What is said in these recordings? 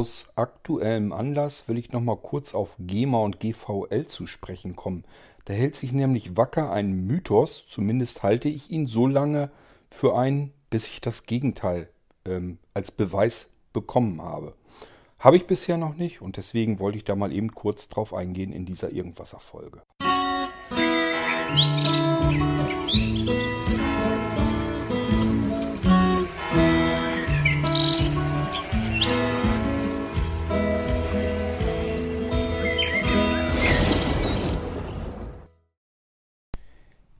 Aus aktuellem Anlass will ich noch mal kurz auf GEMA und GVL zu sprechen kommen. Da hält sich nämlich wacker ein Mythos, zumindest halte ich ihn so lange für einen, bis ich das Gegenteil ähm, als Beweis bekommen habe. Habe ich bisher noch nicht und deswegen wollte ich da mal eben kurz drauf eingehen in dieser Irgendwasser-Folge.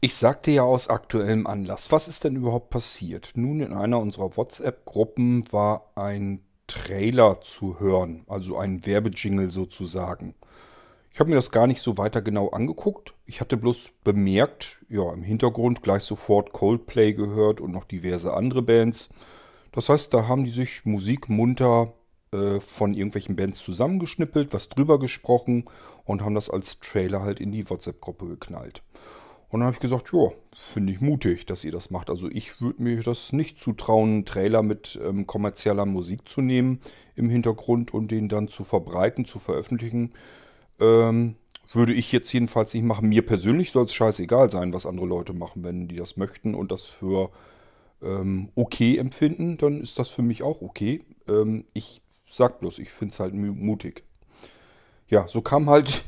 Ich sagte ja aus aktuellem Anlass, was ist denn überhaupt passiert? Nun, in einer unserer WhatsApp-Gruppen war ein Trailer zu hören, also ein Werbejingle sozusagen. Ich habe mir das gar nicht so weiter genau angeguckt. Ich hatte bloß bemerkt, ja, im Hintergrund gleich sofort Coldplay gehört und noch diverse andere Bands. Das heißt, da haben die sich Musik munter äh, von irgendwelchen Bands zusammengeschnippelt, was drüber gesprochen und haben das als Trailer halt in die WhatsApp-Gruppe geknallt. Und dann habe ich gesagt, ja, finde ich mutig, dass ihr das macht. Also ich würde mir das nicht zutrauen, einen Trailer mit ähm, kommerzieller Musik zu nehmen im Hintergrund und den dann zu verbreiten, zu veröffentlichen. Ähm, würde ich jetzt jedenfalls nicht machen. Mir persönlich soll es scheißegal sein, was andere Leute machen. Wenn die das möchten und das für ähm, okay empfinden, dann ist das für mich auch okay. Ähm, ich sag bloß, ich finde es halt mutig. Ja, so kam halt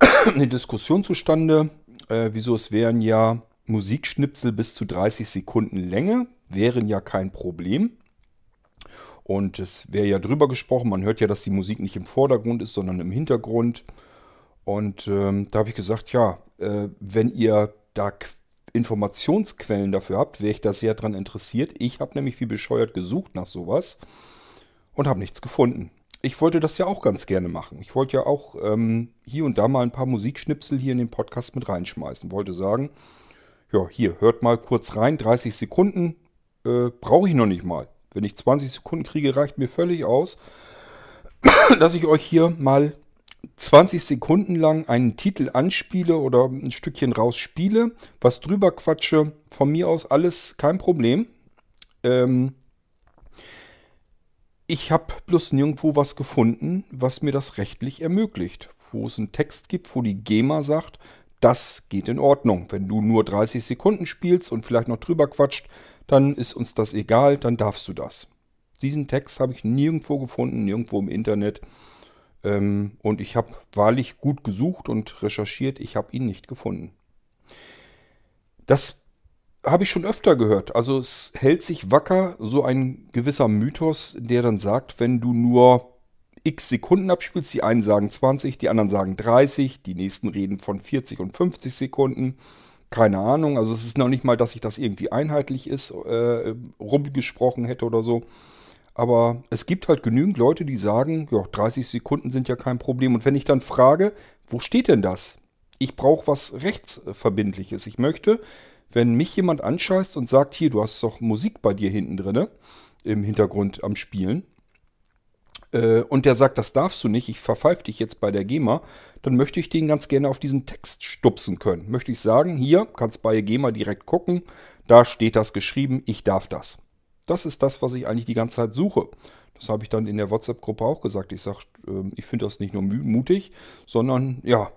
eine Diskussion zustande äh, wieso es wären ja Musikschnipsel bis zu 30 Sekunden Länge, wären ja kein Problem. Und es wäre ja drüber gesprochen, man hört ja, dass die Musik nicht im Vordergrund ist, sondern im Hintergrund. Und ähm, da habe ich gesagt, ja, äh, wenn ihr da Informationsquellen dafür habt, wäre ich da sehr dran interessiert. Ich habe nämlich wie bescheuert gesucht nach sowas und habe nichts gefunden ich wollte das ja auch ganz gerne machen. Ich wollte ja auch ähm, hier und da mal ein paar Musikschnipsel hier in den Podcast mit reinschmeißen. Wollte sagen, ja, hier, hört mal kurz rein, 30 Sekunden äh, brauche ich noch nicht mal. Wenn ich 20 Sekunden kriege, reicht mir völlig aus, dass ich euch hier mal 20 Sekunden lang einen Titel anspiele oder ein Stückchen rausspiele, was drüber quatsche. Von mir aus alles kein Problem. Ähm, ich habe bloß nirgendwo was gefunden, was mir das rechtlich ermöglicht. Wo es einen Text gibt, wo die GEMA sagt, das geht in Ordnung. Wenn du nur 30 Sekunden spielst und vielleicht noch drüber quatscht, dann ist uns das egal, dann darfst du das. Diesen Text habe ich nirgendwo gefunden, nirgendwo im Internet. Ähm, und ich habe wahrlich gut gesucht und recherchiert, ich habe ihn nicht gefunden. Das habe ich schon öfter gehört. Also es hält sich wacker so ein gewisser Mythos, der dann sagt, wenn du nur x Sekunden abspielst, die einen sagen 20, die anderen sagen 30, die nächsten reden von 40 und 50 Sekunden. Keine Ahnung, also es ist noch nicht mal, dass sich das irgendwie einheitlich ist, äh, rumgesprochen hätte oder so. Aber es gibt halt genügend Leute, die sagen, ja, 30 Sekunden sind ja kein Problem. Und wenn ich dann frage, wo steht denn das? Ich brauche was Rechtsverbindliches. Ich möchte, wenn mich jemand anscheißt und sagt, hier, du hast doch Musik bei dir hinten drin, im Hintergrund am Spielen, äh, und der sagt, das darfst du nicht, ich verpfeife dich jetzt bei der GEMA, dann möchte ich den ganz gerne auf diesen Text stupsen können. Möchte ich sagen, hier, kannst bei GEMA direkt gucken, da steht das geschrieben, ich darf das. Das ist das, was ich eigentlich die ganze Zeit suche. Das habe ich dann in der WhatsApp-Gruppe auch gesagt. Ich sage, äh, ich finde das nicht nur mutig, sondern ja,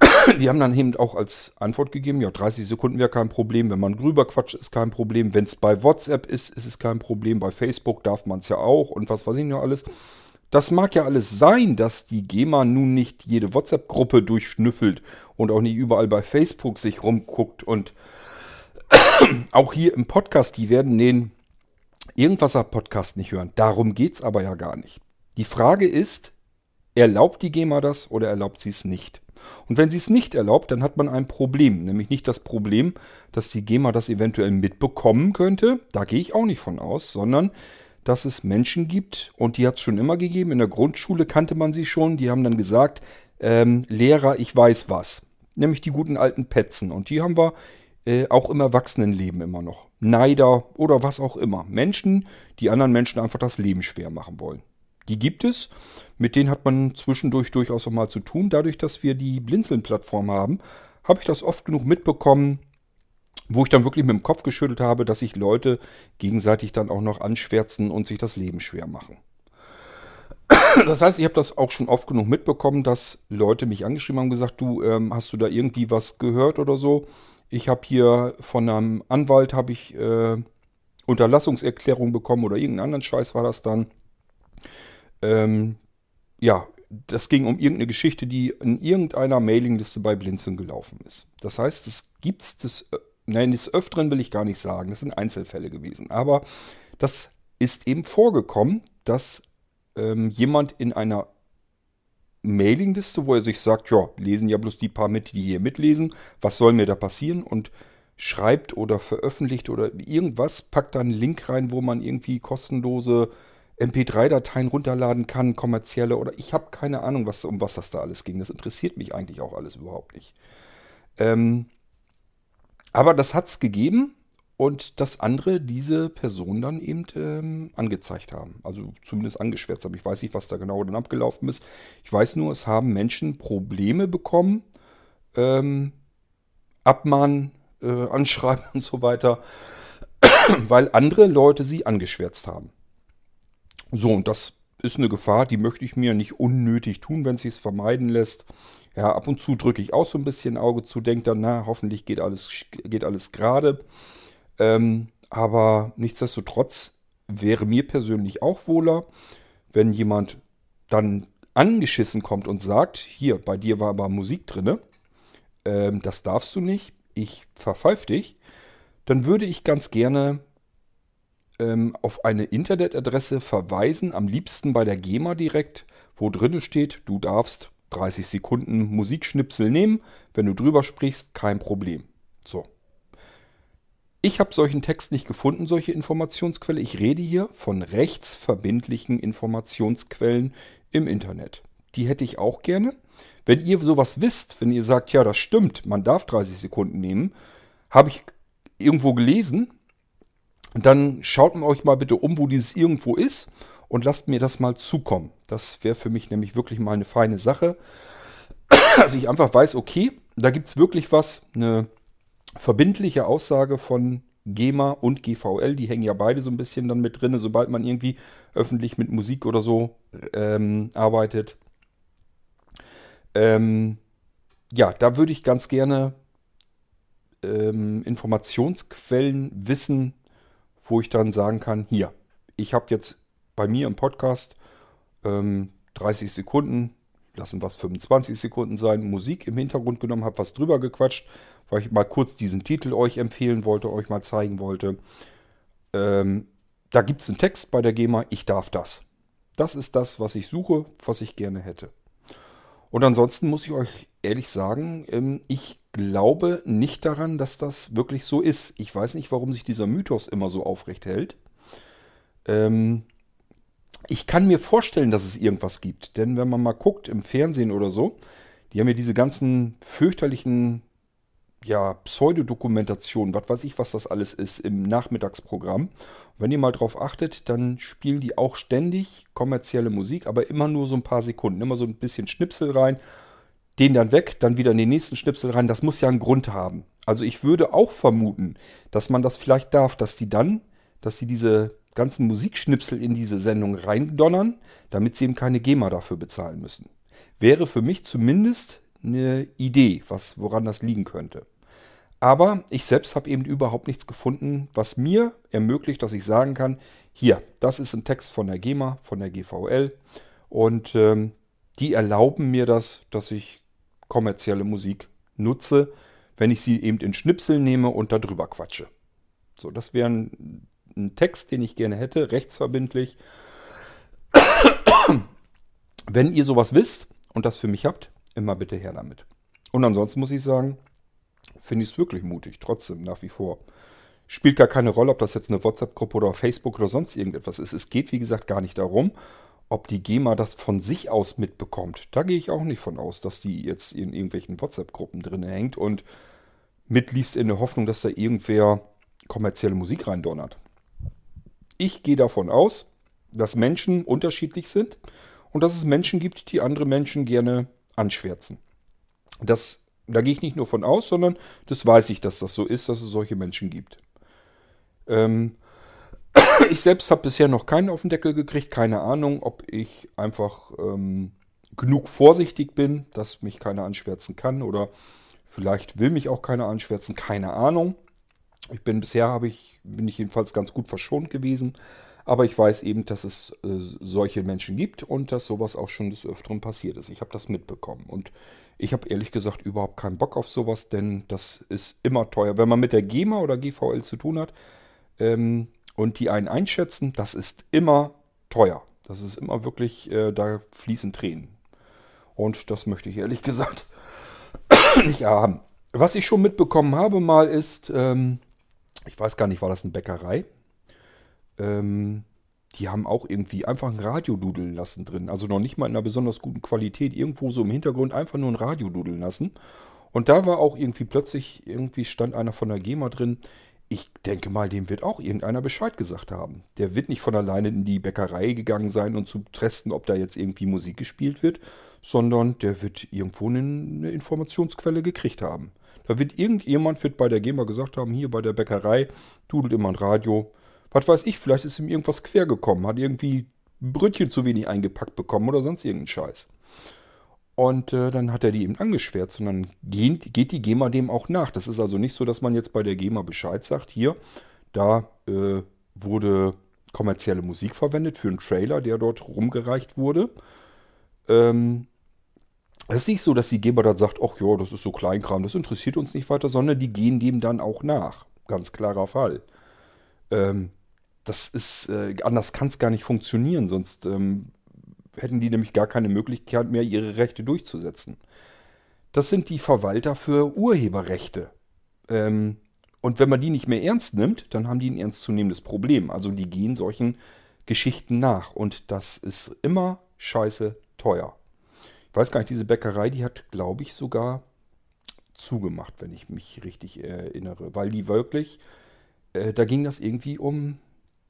die haben dann eben auch als Antwort gegeben, ja, 30 Sekunden wäre kein Problem, wenn man drüber quatscht, ist kein Problem. Wenn es bei WhatsApp ist, ist es kein Problem. Bei Facebook darf man es ja auch und was weiß ich noch alles. Das mag ja alles sein, dass die GEMA nun nicht jede WhatsApp-Gruppe durchschnüffelt und auch nicht überall bei Facebook sich rumguckt und auch hier im Podcast, die werden den Irgendwasser-Podcast nicht hören. Darum geht es aber ja gar nicht. Die Frage ist, erlaubt die GEMA das oder erlaubt sie es nicht? Und wenn sie es nicht erlaubt, dann hat man ein Problem. Nämlich nicht das Problem, dass die GEMA das eventuell mitbekommen könnte. Da gehe ich auch nicht von aus, sondern dass es Menschen gibt, und die hat es schon immer gegeben. In der Grundschule kannte man sie schon. Die haben dann gesagt, ähm, Lehrer, ich weiß was. Nämlich die guten alten Petzen. Und die haben wir äh, auch im Erwachsenenleben immer noch. Neider oder was auch immer. Menschen, die anderen Menschen einfach das Leben schwer machen wollen. Die gibt es. Mit denen hat man zwischendurch durchaus auch mal zu tun. Dadurch, dass wir die Blinzeln-Plattform haben, habe ich das oft genug mitbekommen, wo ich dann wirklich mit dem Kopf geschüttelt habe, dass sich Leute gegenseitig dann auch noch anschwärzen und sich das Leben schwer machen. Das heißt, ich habe das auch schon oft genug mitbekommen, dass Leute mich angeschrieben haben und gesagt, du, ähm, hast du da irgendwie was gehört oder so? Ich habe hier von einem Anwalt habe ich äh, Unterlassungserklärung bekommen oder irgendeinen anderen Scheiß war das dann. Ähm, ja, das ging um irgendeine Geschichte, die in irgendeiner Mailingliste bei Blinzeln gelaufen ist. Das heißt, es gibt es des, nein, des Öfteren will ich gar nicht sagen, das sind Einzelfälle gewesen. Aber das ist eben vorgekommen, dass ähm, jemand in einer Mailingliste, wo er sich sagt, ja, lesen ja bloß die paar mit, die hier mitlesen, was soll mir da passieren? Und schreibt oder veröffentlicht oder irgendwas, packt da einen Link rein, wo man irgendwie kostenlose MP3-Dateien runterladen kann, kommerzielle oder ich habe keine Ahnung, was, um was das da alles ging. Das interessiert mich eigentlich auch alles überhaupt nicht. Ähm, aber das hat es gegeben und dass andere diese Person dann eben ähm, angezeigt haben. Also zumindest angeschwärzt haben. Ich weiß nicht, was da genau dann abgelaufen ist. Ich weiß nur, es haben Menschen Probleme bekommen, ähm, Abmahn, äh, Anschreiben und so weiter, weil andere Leute sie angeschwärzt haben. So, und das ist eine Gefahr, die möchte ich mir nicht unnötig tun, wenn es sich vermeiden lässt. Ja, ab und zu drücke ich auch so ein bisschen Auge zu, denke dann, na, hoffentlich geht alles, geht alles gerade. Ähm, aber nichtsdestotrotz wäre mir persönlich auch wohler, wenn jemand dann angeschissen kommt und sagt, hier, bei dir war aber Musik drinne, ähm, das darfst du nicht, ich verpfeif dich, dann würde ich ganz gerne ähm, auf eine Internetadresse verweisen, am liebsten bei der GEMA direkt, wo drin steht, du darfst 30 Sekunden Musikschnipsel nehmen, wenn du drüber sprichst, kein Problem. So. Ich habe solchen Text nicht gefunden, solche Informationsquelle. Ich rede hier von rechtsverbindlichen Informationsquellen im Internet. Die hätte ich auch gerne. Wenn ihr sowas wisst, wenn ihr sagt, ja, das stimmt, man darf 30 Sekunden nehmen, habe ich irgendwo gelesen, dann schaut euch mal bitte um, wo dieses irgendwo ist und lasst mir das mal zukommen. Das wäre für mich nämlich wirklich mal eine feine Sache, dass ich einfach weiß, okay, da gibt es wirklich was, eine verbindliche Aussage von GEMA und GVL, die hängen ja beide so ein bisschen dann mit drin, sobald man irgendwie öffentlich mit Musik oder so ähm, arbeitet. Ähm, ja, da würde ich ganz gerne ähm, Informationsquellen wissen, wo ich dann sagen kann, hier, ich habe jetzt bei mir im Podcast ähm, 30 Sekunden, lassen was 25 Sekunden sein, Musik im Hintergrund genommen, habe was drüber gequatscht, weil ich mal kurz diesen Titel euch empfehlen wollte, euch mal zeigen wollte. Ähm, da gibt es einen Text bei der GEMA, ich darf das. Das ist das, was ich suche, was ich gerne hätte. Und ansonsten muss ich euch ehrlich sagen, ähm, ich glaube nicht daran, dass das wirklich so ist. Ich weiß nicht, warum sich dieser Mythos immer so aufrecht hält. Ähm, ich kann mir vorstellen, dass es irgendwas gibt. Denn wenn man mal guckt im Fernsehen oder so, die haben ja diese ganzen fürchterlichen ja, Pseudodokumentationen, was weiß ich, was das alles ist, im Nachmittagsprogramm. Und wenn ihr mal drauf achtet, dann spielen die auch ständig kommerzielle Musik, aber immer nur so ein paar Sekunden. Immer so ein bisschen Schnipsel rein den dann weg, dann wieder in den nächsten Schnipsel rein. Das muss ja einen Grund haben. Also ich würde auch vermuten, dass man das vielleicht darf, dass die dann, dass sie diese ganzen Musikschnipsel in diese Sendung reindonnern, damit sie eben keine GEMA dafür bezahlen müssen. Wäre für mich zumindest eine Idee, was, woran das liegen könnte. Aber ich selbst habe eben überhaupt nichts gefunden, was mir ermöglicht, dass ich sagen kann, hier, das ist ein Text von der GEMA, von der GVL und ähm, die erlauben mir das, dass ich kommerzielle Musik nutze, wenn ich sie eben in Schnipsel nehme und darüber quatsche. So, das wäre ein, ein Text, den ich gerne hätte, rechtsverbindlich. wenn ihr sowas wisst und das für mich habt, immer bitte her damit. Und ansonsten muss ich sagen, finde ich es wirklich mutig, trotzdem nach wie vor. Spielt gar keine Rolle, ob das jetzt eine WhatsApp-Gruppe oder Facebook oder sonst irgendetwas ist. Es geht, wie gesagt, gar nicht darum, ob die GEMA das von sich aus mitbekommt, da gehe ich auch nicht von aus, dass die jetzt in irgendwelchen WhatsApp-Gruppen drin hängt und mitliest in der Hoffnung, dass da irgendwer kommerzielle Musik reindonnert. Ich gehe davon aus, dass Menschen unterschiedlich sind und dass es Menschen gibt, die andere Menschen gerne anschwärzen. Das, da gehe ich nicht nur von aus, sondern das weiß ich, dass das so ist, dass es solche Menschen gibt. Ähm, Ich selbst habe bisher noch keinen auf den Deckel gekriegt. Keine Ahnung, ob ich einfach ähm, genug vorsichtig bin, dass mich keiner anschwärzen kann oder vielleicht will mich auch keiner anschwärzen. Keine Ahnung. Ich bin bisher habe ich bin ich jedenfalls ganz gut verschont gewesen, aber ich weiß eben, dass es äh, solche Menschen gibt und dass sowas auch schon des Öfteren passiert ist. Ich habe das mitbekommen und ich habe ehrlich gesagt überhaupt keinen Bock auf sowas, denn das ist immer teuer. Wenn man mit der GEMA oder GVL zu tun hat ähm, und die einen einschätzen, das ist immer teuer. Das ist immer wirklich, äh, da fließen Tränen. Und das möchte ich ehrlich gesagt nicht haben. Was ich schon mitbekommen habe mal ist, ähm, ich weiß gar nicht, war das eine Bäckerei? Ähm, die haben auch irgendwie einfach ein Radio dudeln lassen drin. Also noch nicht mal in einer besonders guten Qualität. Irgendwo so im Hintergrund einfach nur ein Radio dudeln lassen. Und da war auch irgendwie plötzlich, irgendwie stand einer von der GEMA drin. Ich denke mal, dem wird auch irgendeiner Bescheid gesagt haben. Der wird nicht von alleine in die Bäckerei gegangen sein und zu testen, ob da jetzt irgendwie Musik gespielt wird, sondern der wird irgendwo eine Informationsquelle gekriegt haben. Da wird irgendjemand wird bei der GEMA gesagt haben, hier bei der Bäckerei dudelt immer ein Radio was weiß ich, vielleicht ist ihm irgendwas quer gekommen, hat irgendwie Brötchen zu wenig eingepackt bekommen oder sonst irgendeinen Scheiß. Und äh, dann hat er die eben angeschwärzt und dann geht, geht, die GEMA dem auch nach. Das ist also nicht so, dass man jetzt bei der GEMA Bescheid sagt, hier, da äh, wurde kommerzielle Musik verwendet für einen Trailer, der dort rumgereicht wurde. Ähm, es ist nicht so, dass die GEMA dann sagt, ach ja, das ist so Kleinkram, das interessiert uns nicht weiter, sondern die gehen dem dann auch nach. Ganz klarer Fall. Ähm, das ist, äh, anders kann es gar nicht funktionieren, sonst ähm, hätten die nämlich gar keine Möglichkeit mehr, ihre Rechte durchzusetzen. Das sind die Verwalter für Urheberrechte. Ähm, und wenn man die nicht mehr ernst nimmt, dann haben die ein ernstzunehmendes Problem. Also die gehen solchen Geschichten nach. Und das ist immer scheiße teuer. Ich weiß gar nicht, diese Bäckerei, die hat, glaube ich, sogar zugemacht, wenn ich mich richtig erinnere. Weil die wirklich, äh, da ging das irgendwie um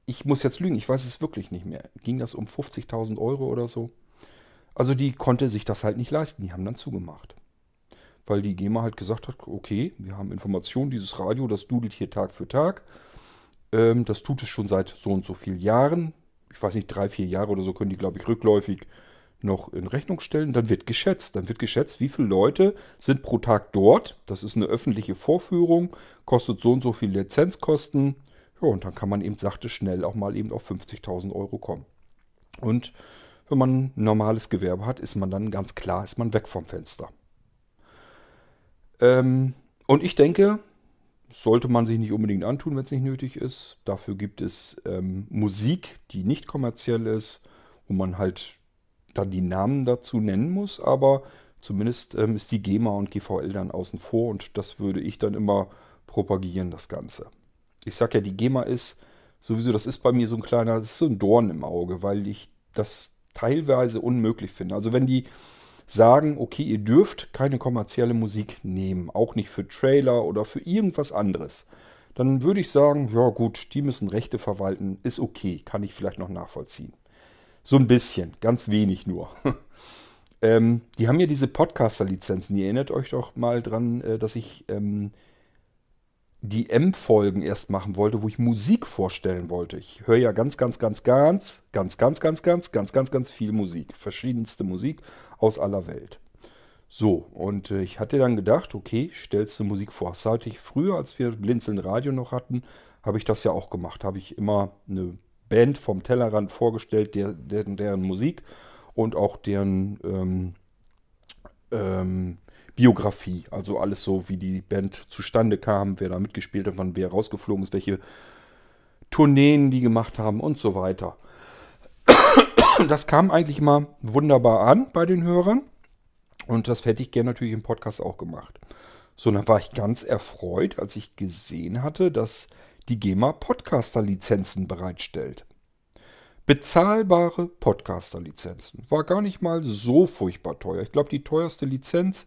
ich muss jetzt lügen, ich weiß es wirklich nicht mehr. Ging das um 50.000 Euro oder so? Also die konnte sich das halt nicht leisten. Die haben dann zugemacht. Weil die GEMA halt gesagt hat, okay, wir haben Informationen, dieses Radio, das dudelt hier Tag für Tag. Ähm, das tut es schon seit so und so vielen Jahren. Ich weiß nicht, drei, vier Jahre oder so können die, glaube ich, rückläufig noch in Rechnung stellen. Dann wird geschätzt. Dann wird geschätzt, wie viele Leute sind pro Tag dort. Das ist eine öffentliche Vorführung, kostet so und so viel Lizenzkosten. Ja, und dann kann man eben sachte schnell auch mal eben auf 50.000 Euro kommen. Und wenn man ein normales Gewerbe hat, ist man dann ganz klar, ist man weg vom Fenster. Ähm, und ich denke, sollte man sich nicht unbedingt antun, wenn es nicht nötig ist. Dafür gibt es ähm, Musik, die nicht kommerziell ist, wo man halt dann die Namen dazu nennen muss, aber zumindest ähm, ist die GEMA und GVL dann außen vor und das würde ich dann immer propagieren, das Ganze ich sag ja, die GEMA ist sowieso, das ist bei mir so ein kleiner, das ist so ein Dorn im Auge, weil ich das teilweise unmöglich finde. Also wenn die sagen, okay, ihr dürft keine kommerzielle Musik nehmen, auch nicht für Trailer oder für irgendwas anderes, dann würde ich sagen, ja gut, die müssen Rechte verwalten, ist okay, kann ich vielleicht noch nachvollziehen. So ein bisschen, ganz wenig nur. ähm, die haben ja diese Podcaster-Lizenzen. Ihr erinnert euch doch mal dran, äh, dass ich ähm, die M-Folgen erst machen wollte, wo ich Musik vorstellen wollte. Ich höre ja ganz, ganz, ganz, ganz, ganz, ganz, ganz, ganz, ganz, ganz, ganz viel Musik. Verschiedenste Musik aus aller Welt. So, und äh, ich hatte dann gedacht, okay, stellst du Musik vor. Hatte ich früher, als wir Blinzeln Radio noch hatten, habe ich das ja auch gemacht. Habe ich immer eine Band vom Tellerrand vorgestellt, der, der, deren Musik und auch deren ähm, ähm, Biografie. Also alles so, wie die Band zustande kam, wer da mitgespielt hat, wann wer rausgeflogen ist, welche Tourneen die gemacht haben und so weiter. Das kam eigentlich mal wunderbar an bei den Hörern. Und das hätte ich gerne natürlich im Podcast auch gemacht. So, dann war ich ganz erfreut, als ich gesehen hatte, dass die GEMA Podcaster-Lizenzen bereitstellt. Bezahlbare Podcaster-Lizenzen. War gar nicht mal so furchtbar teuer. Ich glaube, die teuerste Lizenz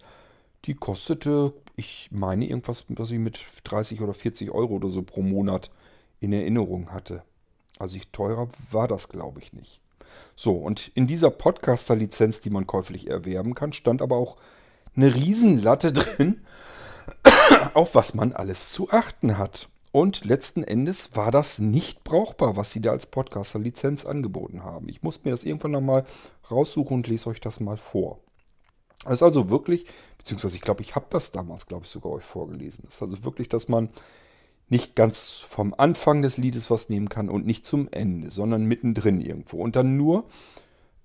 die kostete, ich meine irgendwas, was ich mit 30 oder 40 Euro oder so pro Monat in Erinnerung hatte. Also ich, teurer war das, glaube ich, nicht. So, und in dieser Podcaster-Lizenz, die man käuflich erwerben kann, stand aber auch eine Riesenlatte drin, auf was man alles zu achten hat. und letzten Endes war das nicht brauchbar, was sie da als Podcaster-Lizenz angeboten haben. Ich muss mir das irgendwann nochmal raussuchen und lese euch das mal vor. Das ist also wirklich, beziehungsweise ich glaube, ich habe das damals, glaube ich, sogar euch vorgelesen. Das ist also wirklich, dass man nicht ganz vom Anfang des Liedes was nehmen kann und nicht zum Ende, sondern mittendrin irgendwo. Und dann nur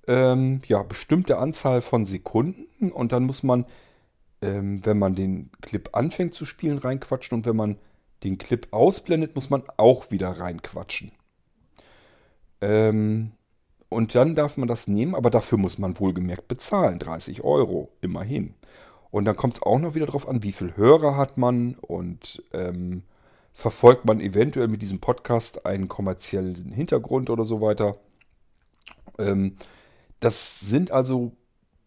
ähm, ja, bestimmte Anzahl von Sekunden und dann muss man, ähm, wenn man den Clip anfängt zu spielen, reinquatschen und wenn man den Clip ausblendet, muss man auch wieder reinquatschen. Ähm, und dann darf man das nehmen, aber dafür muss man wohlgemerkt bezahlen. 30 Euro, immerhin. Und dann kommt es auch noch wieder darauf an, wie viel Hörer hat man und ähm, verfolgt man eventuell mit diesem Podcast einen kommerziellen Hintergrund oder so weiter. Ähm, das sind also,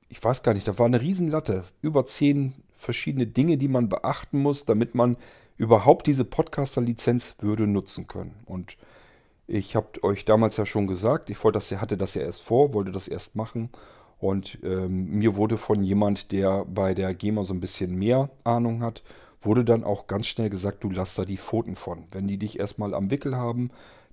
ich weiß gar nicht, da war eine Riesenlatte. Über zehn verschiedene Dinge, die man beachten muss, damit man überhaupt diese Podcaster-Lizenz würde nutzen können. Und ich habe euch damals ja schon gesagt, ich wollte das, hatte das ja erst vor, wollte das erst machen. Und ähm, mir wurde von jemand, der bei der GEMA so ein bisschen mehr Ahnung hat, wurde dann auch ganz schnell gesagt, du lass da die Pfoten von. Wenn die dich erstmal am Wickel haben,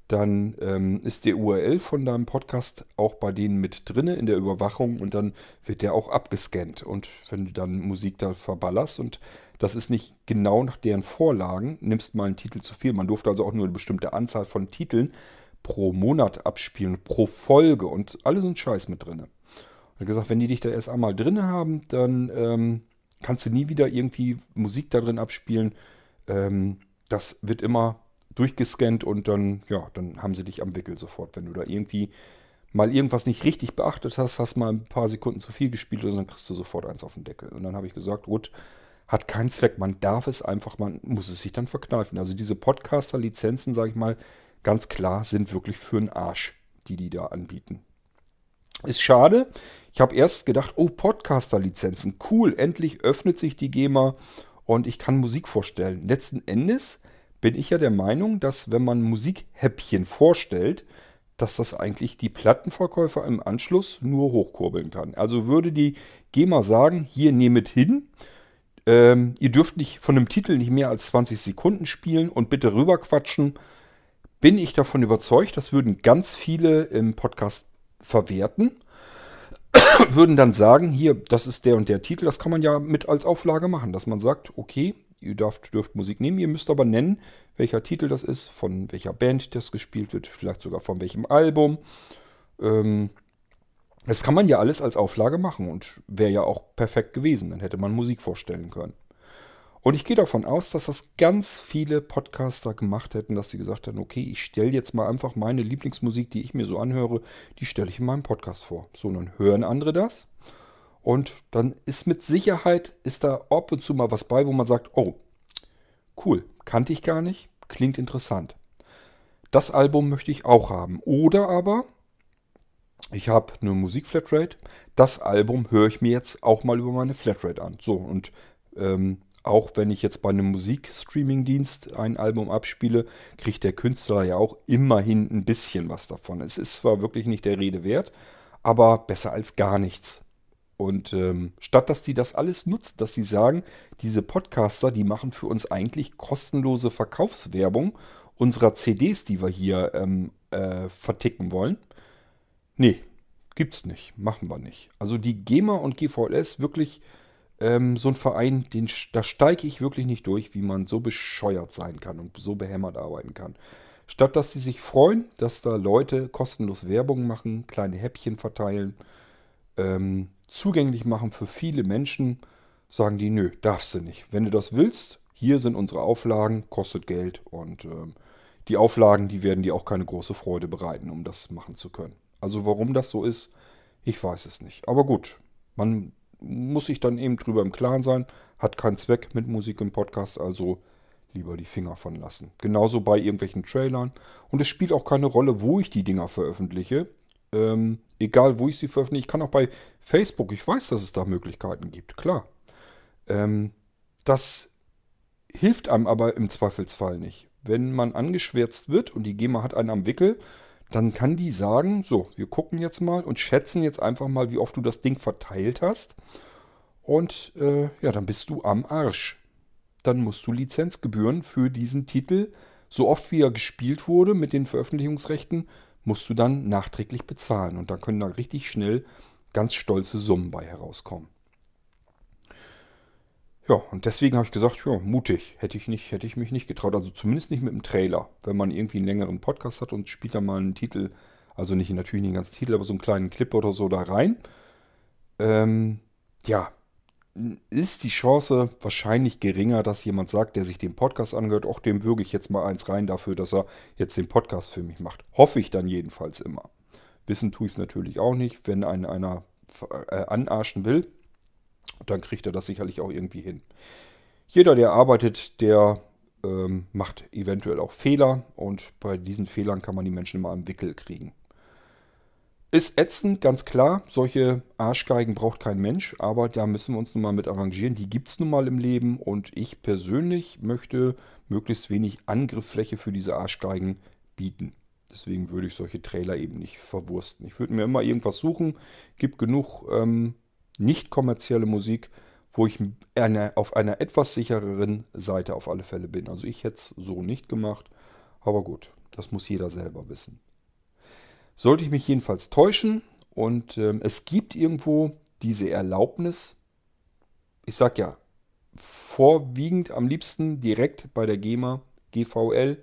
dann ähm, ist der URL von deinem Podcast auch bei denen mit drinne in der Überwachung und dann wird der auch abgescannt. Und wenn du dann Musik da verballerst und das ist nicht genau nach deren Vorlagen, nimmst mal einen Titel zu viel. Man durfte also auch nur eine bestimmte Anzahl von Titeln pro Monat abspielen, pro Folge und alles so ein Scheiß mit drinne. Und er gesagt, wenn die dich da erst einmal drinne haben, dann ähm, kannst du nie wieder irgendwie Musik da drin abspielen. Ähm, das wird immer durchgescannt und dann, ja, dann haben sie dich am Wickel sofort. Wenn du da irgendwie mal irgendwas nicht richtig beachtet hast, hast mal ein paar Sekunden zu viel gespielt so, dann kriegst du sofort eins auf den Deckel. Und dann habe ich gesagt, gut, hat keinen Zweck. Man darf es einfach, man muss es sich dann verkneifen. Also diese Podcaster-Lizenzen, sage ich mal, ganz klar, sind wirklich für den Arsch, die die da anbieten. Ist schade. Ich habe erst gedacht, oh, Podcaster-Lizenzen, cool, endlich öffnet sich die GEMA und ich kann Musik vorstellen. Letzten Endes bin ich ja der Meinung, dass wenn man Musikhäppchen vorstellt, dass das eigentlich die Plattenverkäufer im Anschluss nur hochkurbeln kann. Also würde die GEMA sagen, hier nehmet hin, ähm, ihr dürft nicht von einem Titel nicht mehr als 20 Sekunden spielen und bitte rüberquatschen, bin ich davon überzeugt, das würden ganz viele im Podcast verwerten, würden dann sagen, hier, das ist der und der Titel, das kann man ja mit als Auflage machen, dass man sagt, okay, ihr dürft, dürft Musik nehmen. Ihr müsst aber nennen, welcher Titel das ist, von welcher Band das gespielt wird, vielleicht sogar von welchem Album. Ähm, das kann man ja alles als Auflage machen und wäre ja auch perfekt gewesen. Dann hätte man Musik vorstellen können. Und ich gehe davon aus, dass das ganz viele Podcaster gemacht hätten, dass sie gesagt hätten, okay, ich stelle jetzt mal einfach meine Lieblingsmusik, die ich mir so anhöre, die stelle ich in meinem Podcast vor. So, dann hören andere das und dann ist mit Sicherheit, ist da ab und zu mal was bei, wo man sagt, oh, cool, kannte ich gar nicht, klingt interessant. Das Album möchte ich auch haben. Oder aber, ich habe eine Musikflatrate, das Album höre ich mir jetzt auch mal über meine Flatrate an. So, und ähm, auch wenn ich jetzt bei einem Musikstreaming-Dienst ein Album abspiele, kriegt der Künstler ja auch immerhin ein bisschen was davon. Es ist zwar wirklich nicht der Rede wert, aber besser als gar nichts. Und ähm, statt dass die das alles nutzen, dass sie sagen, diese Podcaster, die machen für uns eigentlich kostenlose Verkaufswerbung unserer CDs, die wir hier ähm, äh, verticken wollen. Nee, gibt's nicht, machen wir nicht. Also die GEMA und GVLS wirklich ähm, so ein Verein, den, da steige ich wirklich nicht durch, wie man so bescheuert sein kann und so behämmert arbeiten kann. Statt dass sie sich freuen, dass da Leute kostenlos Werbung machen, kleine Häppchen verteilen, ähm, zugänglich machen für viele Menschen, sagen die, nö, darfst du nicht. Wenn du das willst, hier sind unsere Auflagen, kostet Geld und ähm, die Auflagen, die werden dir auch keine große Freude bereiten, um das machen zu können. Also warum das so ist, ich weiß es nicht. Aber gut, man muss sich dann eben drüber im Klaren sein, hat keinen Zweck mit Musik im Podcast, also lieber die Finger von lassen. Genauso bei irgendwelchen Trailern. Und es spielt auch keine Rolle, wo ich die Dinger veröffentliche. Ähm, egal, wo ich sie veröffentliche. Ich kann auch bei Facebook, ich weiß, dass es da Möglichkeiten gibt, klar. Ähm, das hilft einem aber im Zweifelsfall nicht. Wenn man angeschwärzt wird und die GEMA hat einen am Wickel, dann kann die sagen, so, wir gucken jetzt mal und schätzen jetzt einfach mal, wie oft du das Ding verteilt hast. Und äh, ja, dann bist du am Arsch. Dann musst du Lizenzgebühren für diesen Titel So oft wie er gespielt wurde mit den Veröffentlichungsrechten, musst du dann nachträglich bezahlen. Und da können da richtig schnell ganz stolze Summen bei herauskommen. Ja, und deswegen habe ich gesagt, ja, mutig. Hätte ich, nicht, hätte ich mich nicht getraut. Also zumindest nicht mit dem Trailer. Wenn man irgendwie einen längeren Podcast hat und spielt da mal einen Titel, also nicht natürlich nicht den ganzen Titel, aber so einen kleinen Clip oder so da rein. Ähm, ja, ist die Chance wahrscheinlich geringer, dass jemand sagt, der sich den Podcast angehört, auch dem würge ich jetzt mal eins rein dafür, dass er jetzt den Podcast für mich macht. Hoffe ich dann jedenfalls immer. Wissen tue ich es natürlich auch nicht. Wenn einen einer äh, anarschen will, dann kriegt er das sicherlich auch irgendwie hin. Jeder, der arbeitet, der ähm, macht eventuell auch Fehler und bei diesen Fehlern kann man die Menschen immer am Wickel kriegen. Ist ätzend, ganz klar. Solche Arschgeigen braucht kein Mensch, aber da müssen wir uns nun mal mit arrangieren. Die gibt es nun mal im Leben und ich persönlich möchte möglichst wenig Angriffsfläche für diese Arschgeigen bieten. Deswegen würde ich solche Trailer eben nicht verwursten. Ich würde mir immer irgendwas suchen. Gibt genug ähm, nicht kommerzielle Musik, wo ich eine, auf einer etwas sichereren Seite auf alle Fälle bin. Also ich hätte es so nicht gemacht. Aber gut, das muss jeder selber wissen. Sollte ich mich jedenfalls täuschen und ähm, es gibt irgendwo diese Erlaubnis, ich sag ja, vorwiegend am liebsten direkt bei der GEMA, GVL,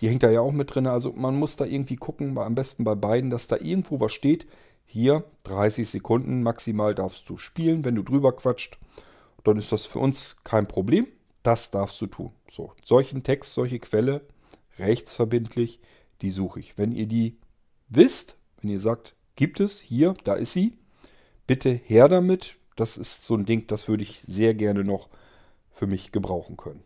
die hängt da ja auch mit drin. Also man muss da irgendwie gucken, am besten bei beiden, dass da irgendwo was steht. Hier 30 Sekunden maximal darfst du spielen, wenn du drüber quatscht. Dann ist das für uns kein Problem. Das darfst du tun. So, solchen Text, solche Quelle, rechtsverbindlich, die suche ich. Wenn ihr die wisst, wenn ihr sagt, gibt es hier, da ist sie, bitte her damit. Das ist so ein Ding, das würde ich sehr gerne noch für mich gebrauchen können.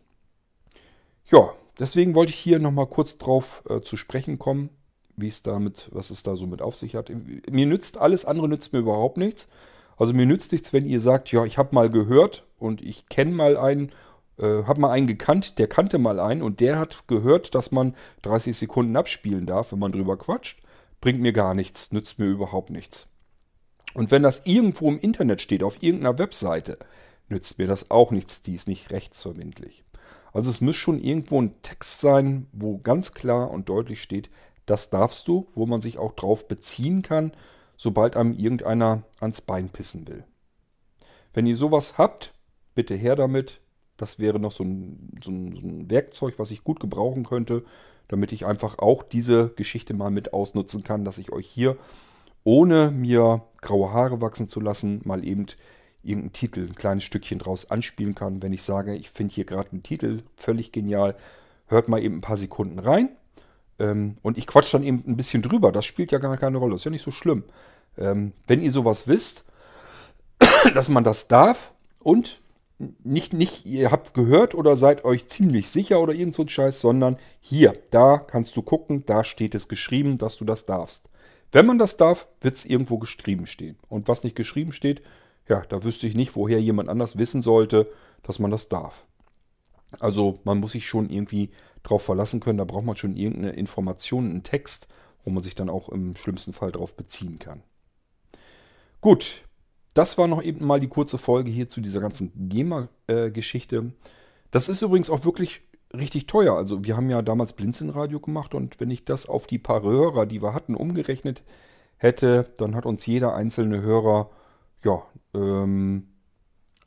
Ja, deswegen wollte ich hier nochmal kurz drauf äh, zu sprechen kommen, wie es damit, was es da so mit auf sich hat. Mir nützt alles andere nützt mir überhaupt nichts. Also mir nützt nichts, wenn ihr sagt, ja, ich habe mal gehört und ich kenne mal einen, äh, habe mal einen gekannt, der kannte mal einen und der hat gehört, dass man 30 Sekunden abspielen darf, wenn man drüber quatscht bringt mir gar nichts, nützt mir überhaupt nichts. Und wenn das irgendwo im Internet steht, auf irgendeiner Webseite, nützt mir das auch nichts, die ist nicht rechtsverbindlich. Also es muss schon irgendwo ein Text sein, wo ganz klar und deutlich steht, das darfst du, wo man sich auch drauf beziehen kann, sobald einem irgendeiner ans Bein pissen will. Wenn ihr sowas habt, bitte her damit. Das wäre noch so ein, so ein, so ein Werkzeug, was ich gut gebrauchen könnte damit ich einfach auch diese Geschichte mal mit ausnutzen kann, dass ich euch hier, ohne mir graue Haare wachsen zu lassen, mal eben irgendeinen Titel, ein kleines Stückchen draus anspielen kann. Wenn ich sage, ich finde hier gerade einen Titel völlig genial, hört mal eben ein paar Sekunden rein. Ähm, und ich quatsch dann eben ein bisschen drüber. Das spielt ja gar keine Rolle. Das ist ja nicht so schlimm. Ähm, wenn ihr sowas wisst, dass man das darf und nicht, nicht, ihr habt gehört oder seid euch ziemlich sicher oder irgend so ein Scheiß, sondern hier, da kannst du gucken, da steht es geschrieben, dass du das darfst. Wenn man das darf, wird es irgendwo geschrieben stehen. Und was nicht geschrieben steht, ja, da wüsste ich nicht, woher jemand anders wissen sollte, dass man das darf. Also man muss sich schon irgendwie drauf verlassen können, da braucht man schon irgendeine Information, einen Text, wo man sich dann auch im schlimmsten Fall drauf beziehen kann. Gut, das war noch eben mal die kurze Folge hier zu dieser ganzen GEMA-Geschichte. Das ist übrigens auch wirklich richtig teuer. Also wir haben ja damals Blinzeln-Radio gemacht und wenn ich das auf die paar Hörer, die wir hatten, umgerechnet hätte, dann hat uns jeder einzelne Hörer, ja, ähm,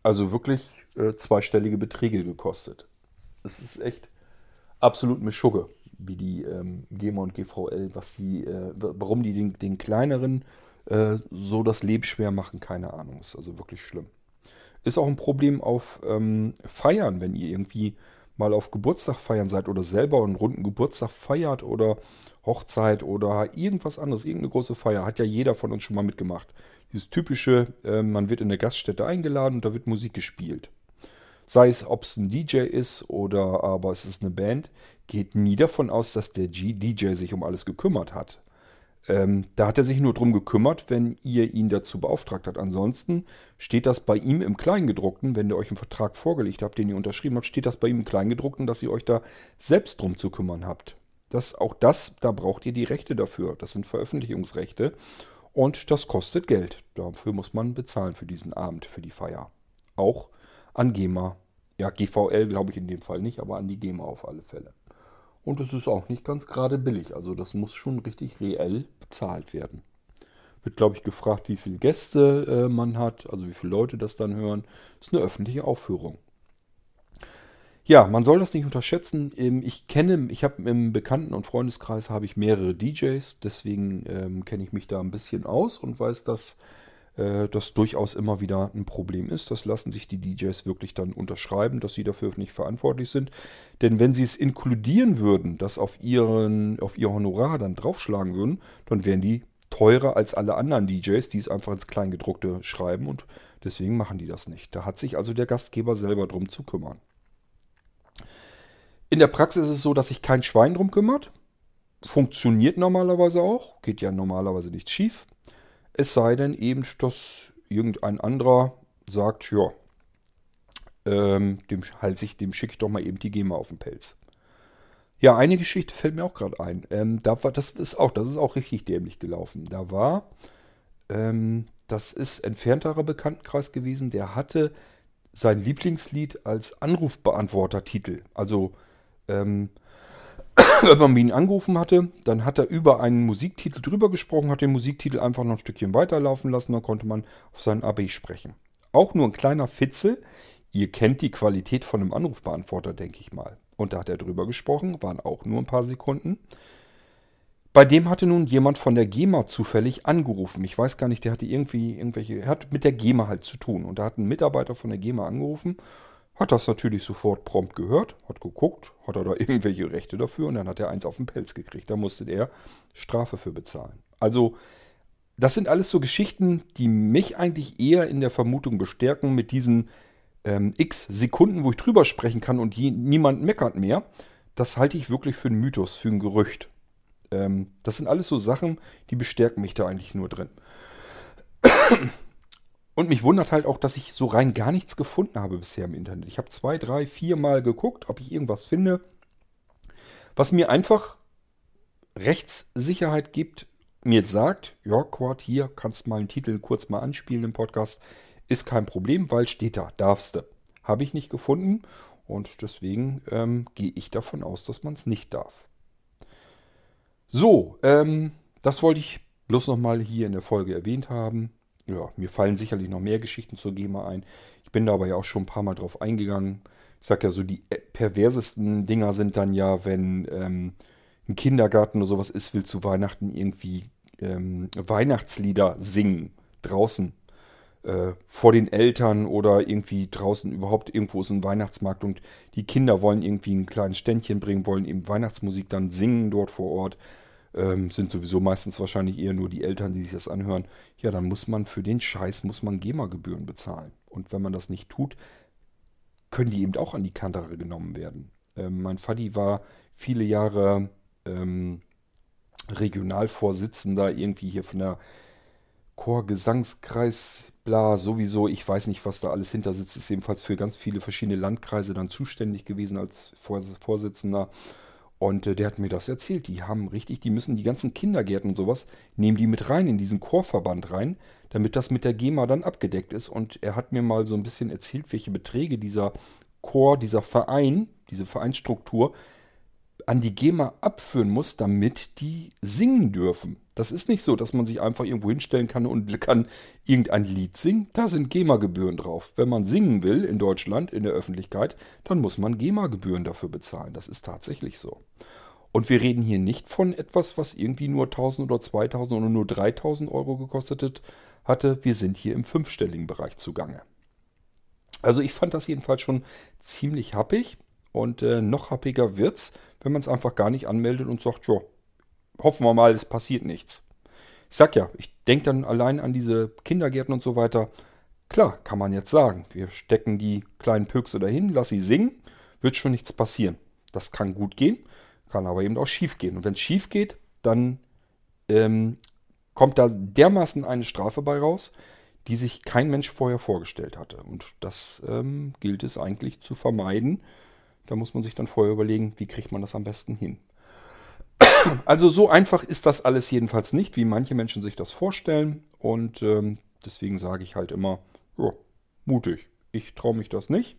also wirklich äh, zweistellige Beträge gekostet. Das ist echt absolut Mischugge, wie die ähm, GEMA und GVL, was sie, äh, warum die den, den kleineren äh, so das Leben schwer machen, keine Ahnung. Ist also wirklich schlimm. Ist auch ein Problem auf ähm, Feiern, wenn ihr irgendwie mal auf Geburtstag feiern seid oder selber einen runden Geburtstag feiert oder Hochzeit oder irgendwas anderes, irgendeine große Feier, hat ja jeder von uns schon mal mitgemacht. Dieses typische, äh, man wird in eine Gaststätte eingeladen und da wird Musik gespielt. Sei es, ob es ein DJ ist oder aber es ist eine Band, geht nie davon aus, dass der DJ sich um alles gekümmert hat. Ähm, da hat er sich nur drum gekümmert, wenn ihr ihn dazu beauftragt habt. Ansonsten steht das bei ihm im Kleingedruckten, wenn ihr euch einen Vertrag vorgelegt habt, den ihr unterschrieben habt, steht das bei ihm im Kleingedruckten, dass ihr euch da selbst drum zu kümmern habt. Das, auch das, da braucht ihr die Rechte dafür. Das sind Veröffentlichungsrechte und das kostet Geld. Dafür muss man bezahlen für diesen Abend, für die Feier. Auch an GEMA. Ja, GVL glaube ich in dem Fall nicht, aber an die GEMA auf alle Fälle. Und es ist auch nicht ganz gerade billig. Also das muss schon richtig reell bezahlt werden. Wird, glaube ich, gefragt, wie viele Gäste äh, man hat, also wie viele Leute das dann hören. Ist eine öffentliche Aufführung. Ja, man soll das nicht unterschätzen. Ähm, ich kenne, ich habe im Bekannten- und Freundeskreis habe ich mehrere DJs, deswegen ähm, kenne ich mich da ein bisschen aus und weiß, dass äh, das durchaus immer wieder ein Problem ist. Das lassen sich die DJs wirklich dann unterschreiben, dass sie dafür nicht verantwortlich sind. Denn wenn sie es inkludieren würden, das auf, ihren, auf ihr Honorar dann draufschlagen würden, dann wären die teurer als alle anderen DJs, die es einfach ins Kleingedruckte schreiben und deswegen machen die das nicht. Da hat sich also der Gastgeber selber drum zu kümmern. In der Praxis ist es so, dass sich kein Schwein drum kümmert. Funktioniert normalerweise auch. Geht ja normalerweise nicht schief. Es sei denn eben, dass irgendein anderer sagt, ja, ähm, dem halte ich, dem schicke ich doch mal eben die GEMA auf den Pelz. Ja, eine Geschichte fällt mir auch gerade ein. Ähm, da war, das ist auch, das ist auch richtig dämlich gelaufen. Da war, ähm, das ist entfernterer Bekanntenkreis gewesen, der hatte sein Lieblingslied als Anrufbeantworter-Titel. Also ähm, wenn man ihn angerufen hatte, dann hat er über einen Musiktitel drüber gesprochen, hat den Musiktitel einfach noch ein Stückchen weiterlaufen lassen, dann konnte man auf seinen AB sprechen. Auch nur ein kleiner Fitzel. Ihr kennt die Qualität von einem Anrufbeantworter, denke ich mal. Und da hat er drüber gesprochen, waren auch nur ein paar Sekunden. Bei dem hatte nun jemand von der GEMA zufällig angerufen. Ich weiß gar nicht, der hatte irgendwie irgendwelche, er hat mit der GEMA halt zu tun. Und da hat ein Mitarbeiter von der GEMA angerufen hat das natürlich sofort prompt gehört, hat geguckt, hat er da irgendwelche Rechte dafür und dann hat er eins auf den Pelz gekriegt. Da musste er Strafe für bezahlen. Also, das sind alles so Geschichten, die mich eigentlich eher in der Vermutung bestärken mit diesen ähm, x Sekunden, wo ich drüber sprechen kann und je, niemand meckert mehr. Das halte ich wirklich für einen Mythos, für ein Gerücht. Ähm, das sind alles so Sachen, die bestärken mich da eigentlich nur drin. Und mich wundert halt auch, dass ich so rein gar nichts gefunden habe bisher im Internet. Ich habe zwei, drei, vier Mal geguckt, ob ich irgendwas finde, was mir einfach Rechtssicherheit gibt, mir sagt, ja, Quad, hier kannst mal einen Titel kurz mal anspielen im Podcast. Ist kein Problem, weil steht da, darfst du. Habe ich nicht gefunden und deswegen ähm, gehe ich davon aus, dass man es nicht darf. So, ähm, das wollte ich bloß nochmal hier in der Folge erwähnt haben ja, mir fallen sicherlich noch mehr Geschichten zur GEMA ein. Ich bin da aber ja auch schon ein paar Mal drauf eingegangen. Ich sag ja so, die äh, perversesten Dinger sind dann ja, wenn ähm, ein Kindergarten oder sowas ist, will zu Weihnachten irgendwie ähm, Weihnachtslieder singen. Draußen. Äh, vor den Eltern oder irgendwie draußen überhaupt irgendwo ist ein Weihnachtsmarkt und die Kinder wollen irgendwie ein kleines Ständchen bringen, wollen eben Weihnachtsmusik dann singen dort vor Ort ähm, sind sowieso meistens wahrscheinlich eher nur die Eltern, die sich das anhören, ja, dann muss man für den Scheiß, muss man GEMA-Gebühren bezahlen. Und wenn man das nicht tut, können die eben auch an die Kandare genommen werden. Ähm, mein Vati war viele Jahre ähm, Regionalvorsitzender irgendwie hier von der Chorgesangskreis, bla, sowieso, ich weiß nicht, was da alles hinter sitzt, ist jedenfalls für ganz viele verschiedene Landkreise dann zuständig gewesen als Vorsitzender. Und äh, der hat mir das erzählt. Die haben richtig, die müssen die ganzen Kindergärten und sowas, nehmen die mit rein in diesen Chorverband rein, damit das mit der GEMA dann abgedeckt ist. Und er hat mir mal so ein bisschen erzählt, welche Beträge dieser Chor, dieser Verein, diese Vereinsstruktur an die GEMA abführen muss, damit die singen dürfen. Das ist nicht so, dass man sich einfach irgendwo hinstellen kann und kann irgendein Lied singen. Da sind GEMA-Gebühren drauf. Wenn man singen will in Deutschland, in der Öffentlichkeit, dann muss man GEMA-Gebühren dafür bezahlen. Das ist tatsächlich so. Und wir reden hier nicht von etwas, was irgendwie nur 1000 oder 2000 oder nur 3000 Euro gekostet hatte. Wir sind hier im fünfstelligen Bereich zugange. Also ich fand das jedenfalls schon ziemlich happig. Und äh, noch happiger wird's, wenn man es einfach gar nicht anmeldet und sagt, ja, hoffen wir mal, es passiert nichts. Ich sag ja, ich denke dann allein an diese Kindergärten und so weiter. Klar, kann man jetzt sagen, wir stecken die kleinen Pökse dahin, lass sie singen, wird schon nichts passieren. Das kann gut gehen, kann aber eben auch schief gehen. Und wenn es schief geht, dann ähm, kommt da dermaßen eine Strafe bei raus, die sich kein Mensch vorher vorgestellt hatte. Und das ähm, gilt es eigentlich zu vermeiden. Da muss man sich dann vorher überlegen, wie kriegt man das am besten hin. Also so einfach ist das alles jedenfalls nicht, wie manche Menschen sich das vorstellen. Und ähm, deswegen sage ich halt immer, ja, mutig. Ich traue mich das nicht.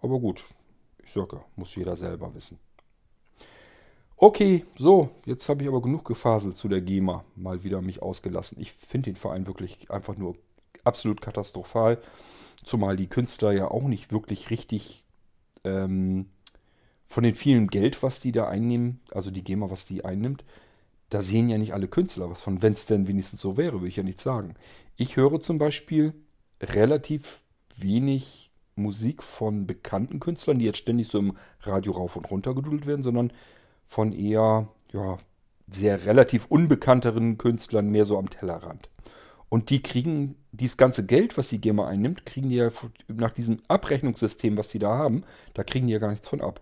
Aber gut, ich sage, muss jeder selber wissen. Okay, so, jetzt habe ich aber genug gefaselt zu der GEMA. Mal wieder mich ausgelassen. Ich finde den Verein wirklich einfach nur absolut katastrophal. Zumal die Künstler ja auch nicht wirklich richtig ähm, von den vielen Geld, was die da einnehmen, also die GEMA, was die einnimmt, da sehen ja nicht alle Künstler was von. Wenn es denn wenigstens so wäre, würde ich ja nicht sagen. Ich höre zum Beispiel relativ wenig Musik von bekannten Künstlern, die jetzt ständig so im Radio rauf und runter gedudelt werden, sondern von eher, ja, sehr relativ unbekannteren Künstlern, mehr so am Tellerrand. Und die kriegen dieses ganze Geld, was die GEMA einnimmt, kriegen die ja nach diesem Abrechnungssystem, was die da haben, da kriegen die ja gar nichts von ab.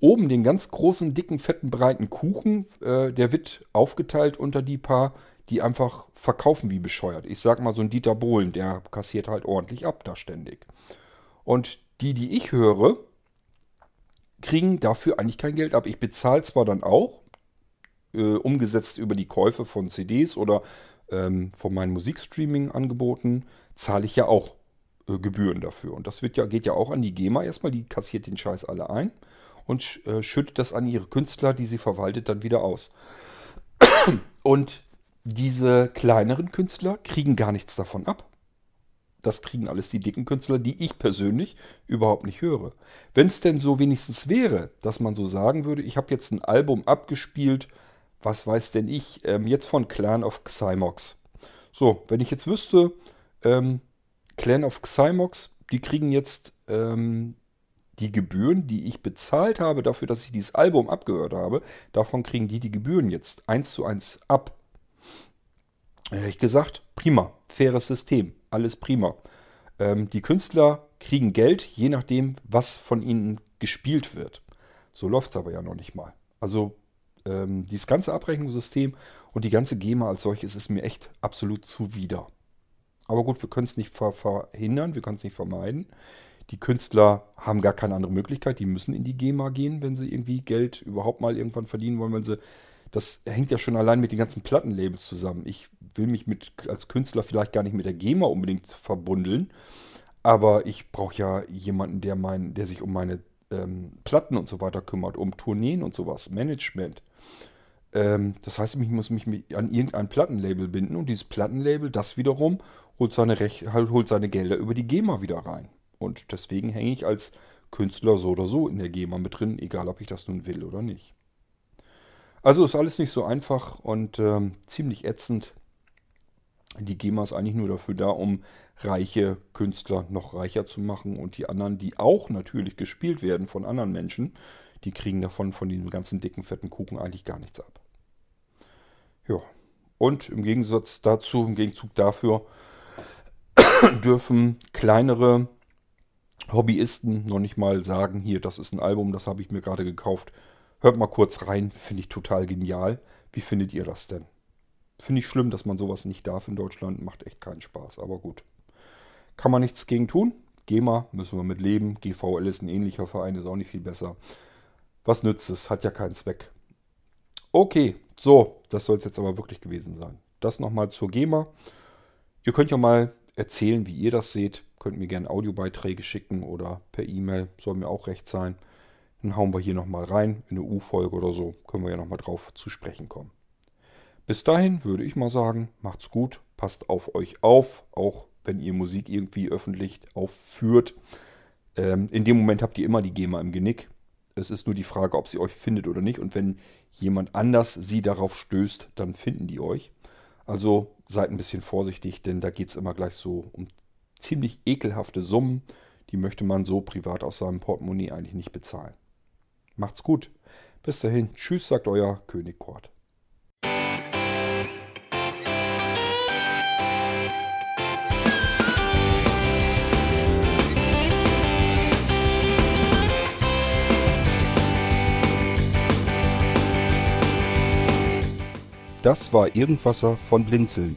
Oben den ganz großen, dicken, fetten, breiten Kuchen, äh, der wird aufgeteilt unter die paar, die einfach verkaufen wie bescheuert. Ich sag mal so ein Dieter Bohlen, der kassiert halt ordentlich ab da ständig. Und die, die ich höre, kriegen dafür eigentlich kein Geld ab. Ich bezahle zwar dann auch, äh, umgesetzt über die Käufe von CDs oder ähm, von meinen Musikstreaming-Angeboten, zahle ich ja auch äh, Gebühren dafür. Und das wird ja, geht ja auch an die GEMA erstmal, die kassiert den Scheiß alle ein und äh, schüttet das an ihre Künstler, die sie verwaltet, dann wieder aus. Und diese kleineren Künstler kriegen gar nichts davon ab. Das kriegen alles die dicken Künstler, die ich persönlich überhaupt nicht höre. Wenn es denn so wenigstens wäre, dass man so sagen würde, ich habe jetzt ein Album abgespielt, was weiß denn ich, ähm, jetzt von Clan of Xymox. So, wenn ich jetzt wüsste, ähm, Clan of Xymox, die kriegen jetzt ähm, die Gebühren, die ich bezahlt habe dafür, dass ich dieses Album abgehört habe, davon kriegen die die Gebühren jetzt eins zu eins ab. Hätte ich gesagt, prima, faires System, alles prima. Ähm, die Künstler kriegen Geld, je nachdem, was von ihnen gespielt wird. So läuft es aber ja noch nicht mal. Also ähm, dieses ganze Abrechnungssystem und die ganze GEMA als solches ist mir echt absolut zuwider. Aber gut, wir können es nicht ver verhindern, wir können es nicht vermeiden. Die Künstler haben gar keine andere Möglichkeit, die müssen in die GEMA gehen, wenn sie irgendwie Geld überhaupt mal irgendwann verdienen wollen, wenn sie das hängt ja schon allein mit den ganzen Plattenlabels zusammen. Ich will mich mit, als Künstler vielleicht gar nicht mit der GEMA unbedingt verbundeln, aber ich brauche ja jemanden, der, mein, der sich um meine ähm, Platten und so weiter kümmert, um Tourneen und sowas, Management. Ähm, das heißt, ich muss mich an irgendein Plattenlabel binden und dieses Plattenlabel, das wiederum, holt seine, Rech holt seine Gelder über die GEMA wieder rein. Und deswegen hänge ich als Künstler so oder so in der GEMA mit drin, egal ob ich das nun will oder nicht. Also ist alles nicht so einfach und ähm, ziemlich ätzend. Die GEMA ist eigentlich nur dafür da, um reiche Künstler noch reicher zu machen. Und die anderen, die auch natürlich gespielt werden von anderen Menschen, die kriegen davon, von diesem ganzen dicken, fetten Kuchen eigentlich gar nichts ab. Ja. Und im Gegensatz dazu, im Gegenzug dafür, dürfen kleinere Hobbyisten noch nicht mal sagen, hier, das ist ein Album, das habe ich mir gerade gekauft. Hört mal kurz rein, finde ich total genial. Wie findet ihr das denn? Finde ich schlimm, dass man sowas nicht darf in Deutschland. Macht echt keinen Spaß, aber gut. Kann man nichts gegen tun. GEMA müssen wir mit leben. GVL ist ein ähnlicher Verein, ist auch nicht viel besser. Was nützt es? Hat ja keinen Zweck. Okay, so, das soll es jetzt aber wirklich gewesen sein. Das nochmal zur GEMA. Ihr könnt ja mal erzählen, wie ihr das seht. Könnt mir gerne Audiobeiträge schicken oder per E-Mail. Soll mir auch recht sein. Dann hauen wir hier nochmal rein, in eine U-Folge oder so, können wir ja nochmal drauf zu sprechen kommen. Bis dahin würde ich mal sagen, macht's gut, passt auf euch auf, auch wenn ihr Musik irgendwie öffentlich aufführt. Ähm, in dem Moment habt ihr immer die GEMA im Genick. Es ist nur die Frage, ob sie euch findet oder nicht. Und wenn jemand anders sie darauf stößt, dann finden die euch. Also seid ein bisschen vorsichtig, denn da geht es immer gleich so um ziemlich ekelhafte Summen. Die möchte man so privat aus seinem Portemonnaie eigentlich nicht bezahlen. Macht's gut. Bis dahin. Tschüss, sagt euer König Kort. Das war Irgendwasser von Blinzeln.